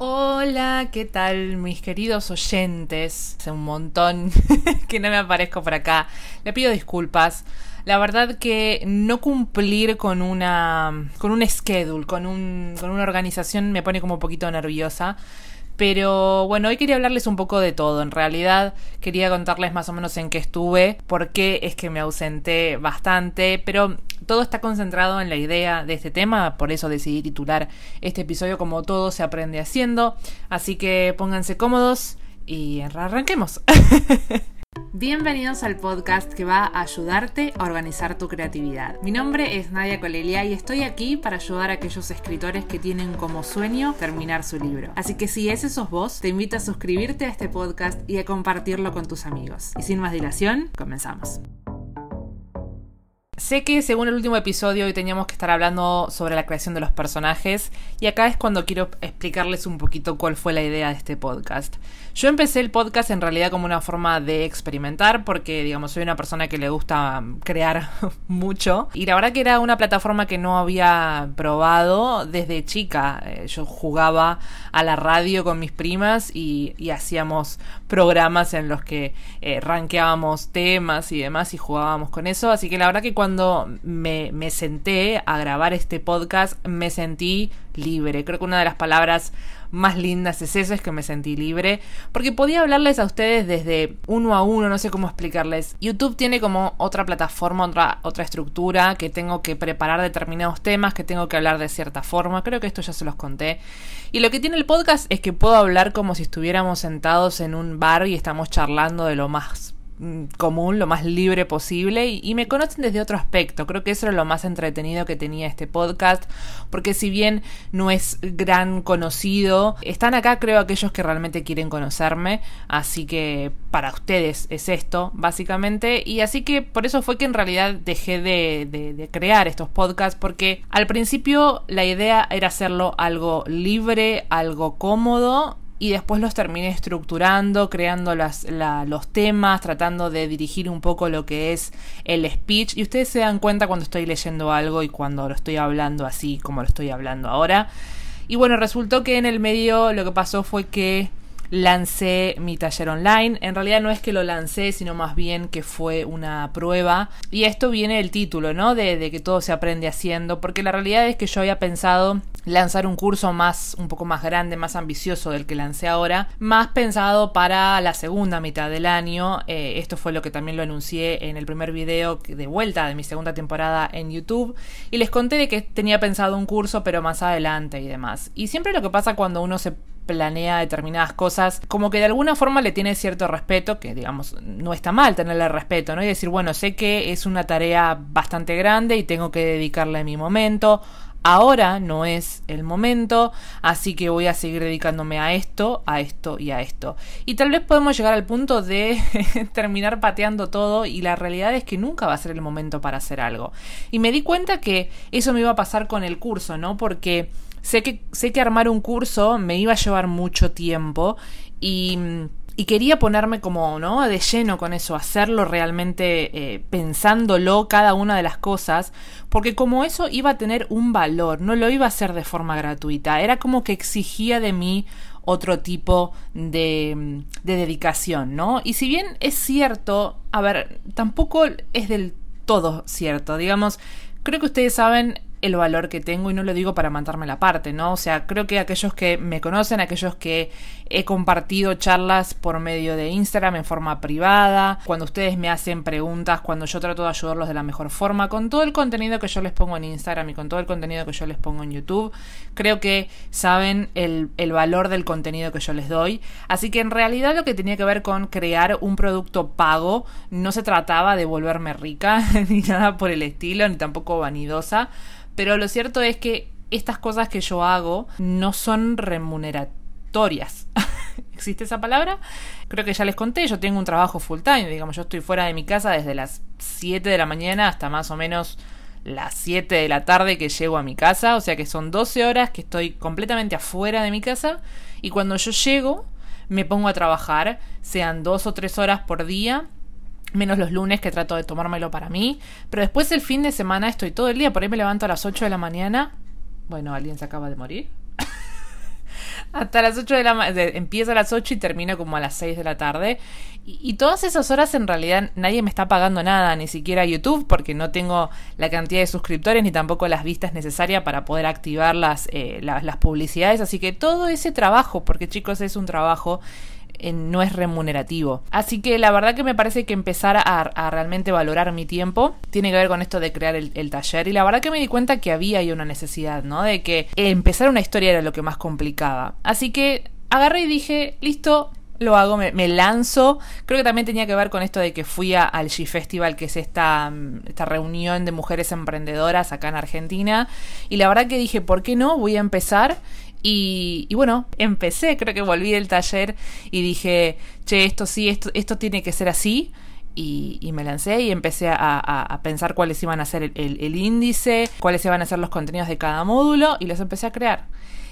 Hola, ¿qué tal mis queridos oyentes? Hace un montón que no me aparezco por acá. Le pido disculpas. La verdad que no cumplir con una con un schedule, con un con una organización me pone como un poquito nerviosa. Pero bueno, hoy quería hablarles un poco de todo. En realidad quería contarles más o menos en qué estuve, por qué es que me ausenté bastante, pero todo está concentrado en la idea de este tema, por eso decidí titular este episodio como todo se aprende haciendo. Así que pónganse cómodos y arranquemos. Bienvenidos al podcast que va a ayudarte a organizar tu creatividad. Mi nombre es Nadia Colelia y estoy aquí para ayudar a aquellos escritores que tienen como sueño terminar su libro. Así que si ese sos vos, te invito a suscribirte a este podcast y a compartirlo con tus amigos. Y sin más dilación, comenzamos. Sé que según el último episodio hoy teníamos que estar hablando sobre la creación de los personajes y acá es cuando quiero explicarles un poquito cuál fue la idea de este podcast. Yo empecé el podcast en realidad como una forma de experimentar porque digamos soy una persona que le gusta crear mucho y la verdad que era una plataforma que no había probado desde chica. Eh, yo jugaba a la radio con mis primas y, hacíamos programas en los que eh, rankeábamos temas y demás y jugábamos con eso. Así que la verdad que cuando cuando me, senté a grabar este podcast me sentí libre. Creo que una de las palabras más lindas es eso, es que me sentí libre, porque podía hablarles a ustedes desde uno a uno, no sé cómo explicarles. YouTube tiene como otra plataforma, otra, otra estructura, que tengo que preparar determinados temas, que tengo que hablar de cierta forma, creo que esto ya se los conté. Y lo que tiene el podcast es que puedo hablar como si estuviéramos sentados en un bar y estamos charlando de lo más común, lo más libre posible y, me conocen desde otro aspecto. Creo que eso era lo más entretenido que tenía este podcast, porque si bien no es gran conocido, están acá creo aquellos que realmente quieren conocerme, así que para ustedes es esto, básicamente, y así que por eso fue que en realidad dejé de, de crear estos podcasts, porque al principio la idea era hacerlo algo libre, algo cómodo, y después los terminé estructurando, creando los temas, tratando de dirigir un poco lo que es el speech. Y ustedes se dan cuenta cuando estoy leyendo algo y cuando lo estoy hablando así como lo estoy hablando ahora. Y bueno, resultó que en el medio lo que pasó fue que lancé mi taller online. En realidad no es que lo lancé, sino más bien que fue una prueba. Y esto viene del título, ¿no? De, de, que todo se aprende haciendo. Porque la realidad es que yo había pensado lanzar un curso más, un poco más grande, más ambicioso del que lancé ahora, más pensado para la segunda mitad del año. Eh, esto fue lo que también lo anuncié en el primer video de vuelta de mi segunda temporada en YouTube. Y les conté de que tenía pensado un curso, pero más adelante y demás. Y siempre lo que pasa cuando uno se planea determinadas cosas, como que de alguna forma le tiene cierto respeto, que digamos, no está mal tenerle respeto, ¿no? Y decir, bueno, sé que es una tarea bastante grande y tengo que dedicarle mi momento. Ahora no es el momento, así que voy a seguir dedicándome a esto, a esto y a esto. Y tal vez podemos llegar al punto de terminar pateando todo y la realidad es que nunca va a ser el momento para hacer algo. Y me di cuenta que eso me iba a pasar con el curso, ¿no? Porque Sé que, sé que armar un curso me iba a llevar mucho tiempo y, y quería ponerme como, ¿no? De lleno con eso, hacerlo realmente eh, pensándolo cada una de las cosas, porque como eso iba a tener un valor, no lo iba a hacer de forma gratuita, era como que exigía de mí otro tipo de, de dedicación, ¿no? Y si bien es cierto, a ver, tampoco es del todo cierto, digamos, creo que ustedes saben el valor que tengo y no lo digo para mandarme la parte, ¿no? O sea, creo que aquellos que me conocen, aquellos que he compartido charlas por medio de Instagram en forma privada, cuando ustedes me hacen preguntas, cuando yo trato de ayudarlos de la mejor forma, con todo el contenido que yo les pongo en Instagram y con todo el contenido que yo les pongo en YouTube, creo que saben el, el valor del contenido que yo les doy. Así que en realidad lo que tenía que ver con crear un producto pago no se trataba de volverme rica ni nada por el estilo, ni tampoco vanidosa pero lo cierto es que estas cosas que yo hago no son remuneratorias. ¿Existe esa palabra? Creo que ya les conté, yo tengo un trabajo full time, digamos, yo estoy fuera de mi casa desde las 7 de la mañana hasta más o menos las 7 de la tarde que llego a mi casa, o sea que son 12 horas que estoy completamente afuera de mi casa y cuando yo llego me pongo a trabajar, sean dos o tres horas por día menos los lunes que trato de tomármelo para mí, pero después el fin de semana estoy todo el día, por ahí me levanto a las 8 de la mañana, bueno, alguien se acaba de morir. hasta las 8 de la mañana. Empieza a las 8 y termina como a las 6 de la tarde. Y, todas esas horas en realidad nadie me está pagando nada, ni siquiera YouTube, porque no tengo la cantidad de suscriptores ni tampoco las vistas necesarias para poder activar las, eh, las publicidades. Así que todo ese trabajo, porque chicos es un trabajo no es remunerativo. Así que la verdad que me parece que empezar a, realmente valorar mi tiempo tiene que ver con esto de crear el, taller. Y la verdad que me di cuenta que había ahí una necesidad, ¿no? De que empezar una historia era lo que más complicaba. Así que agarré y dije, listo, lo hago, me, lanzo. Creo que también tenía que ver con esto de que fui al G Festival, que es esta, esta reunión de mujeres emprendedoras acá en Argentina. Y la verdad que dije, ¿por qué no? Voy a empezar. Y, bueno, empecé, creo que volví del taller y dije, che, esto sí, esto, esto tiene que ser así. Y, me lancé y empecé a, pensar cuáles iban a ser el, índice, cuáles iban a ser los contenidos de cada módulo y los empecé a crear.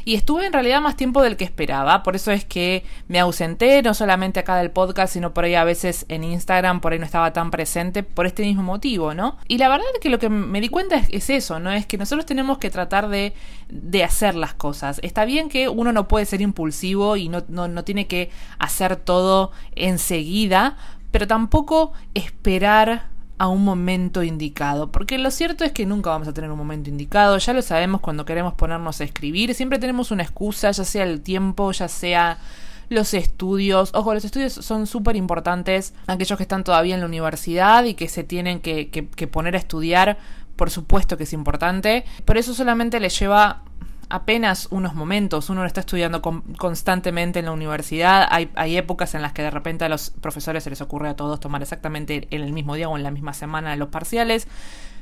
Y estuve en realidad más tiempo del que esperaba, por eso es que me ausenté, no solamente acá del podcast, sino por ahí a veces en Instagram, por ahí no estaba tan presente, por este mismo motivo, ¿no? Y la verdad es que lo que me di cuenta es, eso, ¿no? Es que nosotros tenemos que tratar de, de, hacer las cosas. Está bien que uno no puede ser impulsivo y no, no, no tiene que hacer todo enseguida, pero tampoco esperar a un momento indicado, porque lo cierto es que nunca vamos a tener un momento indicado, ya lo sabemos cuando queremos ponernos a escribir, siempre tenemos una excusa, ya sea el tiempo, ya sea los estudios. Ojo, los estudios son súper importantes. Aquellos que están todavía en la universidad y que se tienen que, que, poner a estudiar, por supuesto que es importante. Pero eso solamente les lleva apenas unos momentos. Uno está estudiando constantemente en la universidad. Hay, hay, épocas en las que de repente a los profesores se les ocurre a todos tomar exactamente en el mismo día o en la misma semana los parciales.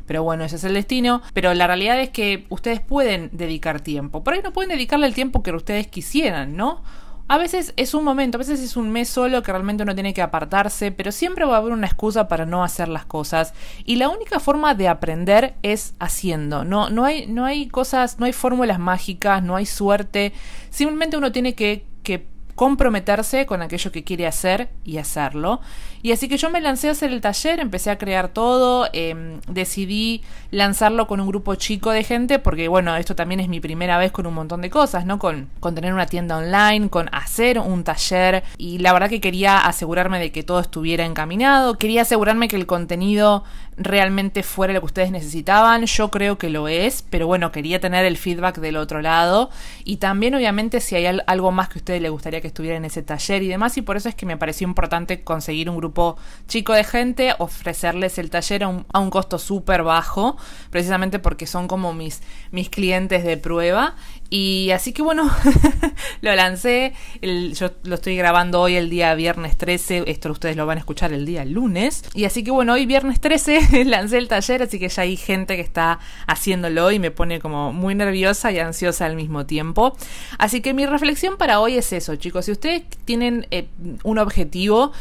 Pero bueno, ese es el destino. Pero la realidad es que ustedes pueden dedicar tiempo. Por ahí no pueden dedicarle el tiempo que ustedes quisieran, ¿no? A veces es un momento, a veces es un mes solo que realmente uno tiene que apartarse, pero siempre va a haber una excusa para no hacer las cosas. Y la única forma de aprender es haciendo. No, no, hay, no hay cosas, no hay fórmulas mágicas, no hay suerte. Simplemente uno tiene que, que comprometerse con aquello que quiere hacer y hacerlo. Y así que yo me lancé a hacer el taller, empecé a crear todo, em, decidí lanzarlo con un grupo chico de gente, porque bueno, esto también es mi primera vez con un montón de cosas, ¿no? Con, con tener una tienda online, con hacer un taller, y la verdad que quería asegurarme de que todo estuviera encaminado, quería asegurarme que el contenido realmente fuera lo que ustedes necesitaban, yo creo que lo es, pero bueno, quería tener el feedback del otro lado, y también obviamente si hay algo más que a ustedes les gustaría que estuviera en ese taller y demás, y por eso es que me pareció importante conseguir un grupo chico de gente, ofrecerles el taller a un, costo súper bajo, precisamente porque son como mis, mis clientes de prueba. Y así que bueno, lo lancé, yo lo estoy grabando hoy el día viernes 13, esto ustedes lo van a escuchar el día lunes. Y así que bueno, hoy viernes 13 lancé el taller, así que ya hay gente que está haciéndolo y me pone como muy nerviosa y ansiosa al mismo tiempo. Así que mi reflexión para hoy es eso, chicos, si ustedes tienen eh, un objetivo,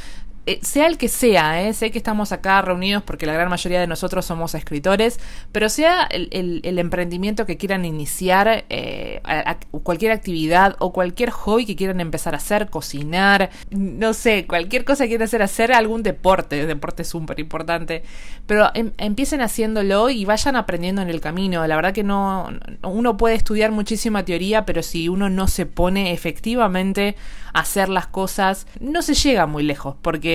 eh, sea el que sea, eh, sé que estamos acá reunidos porque la gran mayoría de nosotros somos escritores, pero sea el, emprendimiento que quieran iniciar, eh, cualquier actividad o cualquier hobby que quieran empezar a hacer, cocinar, no sé, cualquier cosa que quieran hacer, hacer algún deporte, deporte súper importante, pero em, empiecen haciéndolo y vayan aprendiendo en el camino. La verdad que no, uno puede estudiar muchísima teoría, pero si uno no se pone efectivamente a hacer las cosas, no se llega muy lejos, porque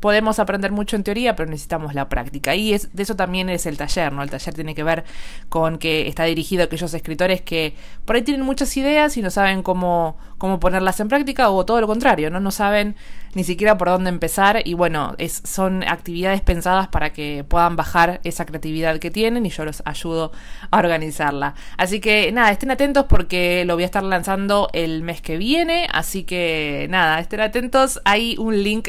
podemos aprender mucho en teoría, pero necesitamos la práctica. Y es, de eso también es el taller, ¿no? El taller tiene que ver con que está dirigido a aquellos escritores que por ahí tienen muchas ideas y no saben cómo, cómo ponerlas en práctica, o todo lo contrario, ¿no? No saben ni siquiera por dónde empezar. Y bueno, son actividades pensadas para que puedan bajar esa creatividad que tienen y yo los ayudo a organizarla. Así que nada, estén atentos porque lo voy a estar lanzando el mes que viene. Así que nada, estén atentos. Hay un link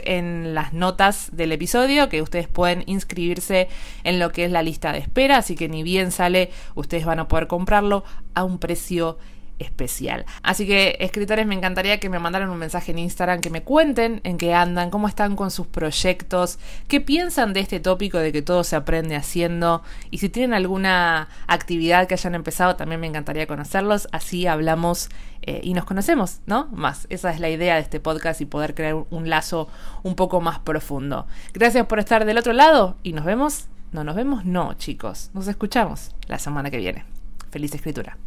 las notas del episodio que ustedes pueden inscribirse en lo que es la lista de espera, así que ni bien sale, ustedes van a poder comprarlo a un precio especial. Así que, escritores, me encantaría que me mandaran un mensaje en Instagram, que me cuenten en qué andan, cómo están con sus proyectos, qué piensan de este tópico de que todo se aprende haciendo y si tienen alguna actividad que hayan empezado, también me encantaría conocerlos. Así hablamos eh, y nos conocemos, ¿no? Más. Esa es la idea de este podcast y poder crear un lazo un poco más profundo. Gracias por estar del otro lado y nos vemos. No nos vemos, no, chicos. Nos escuchamos la semana que viene. Feliz escritura.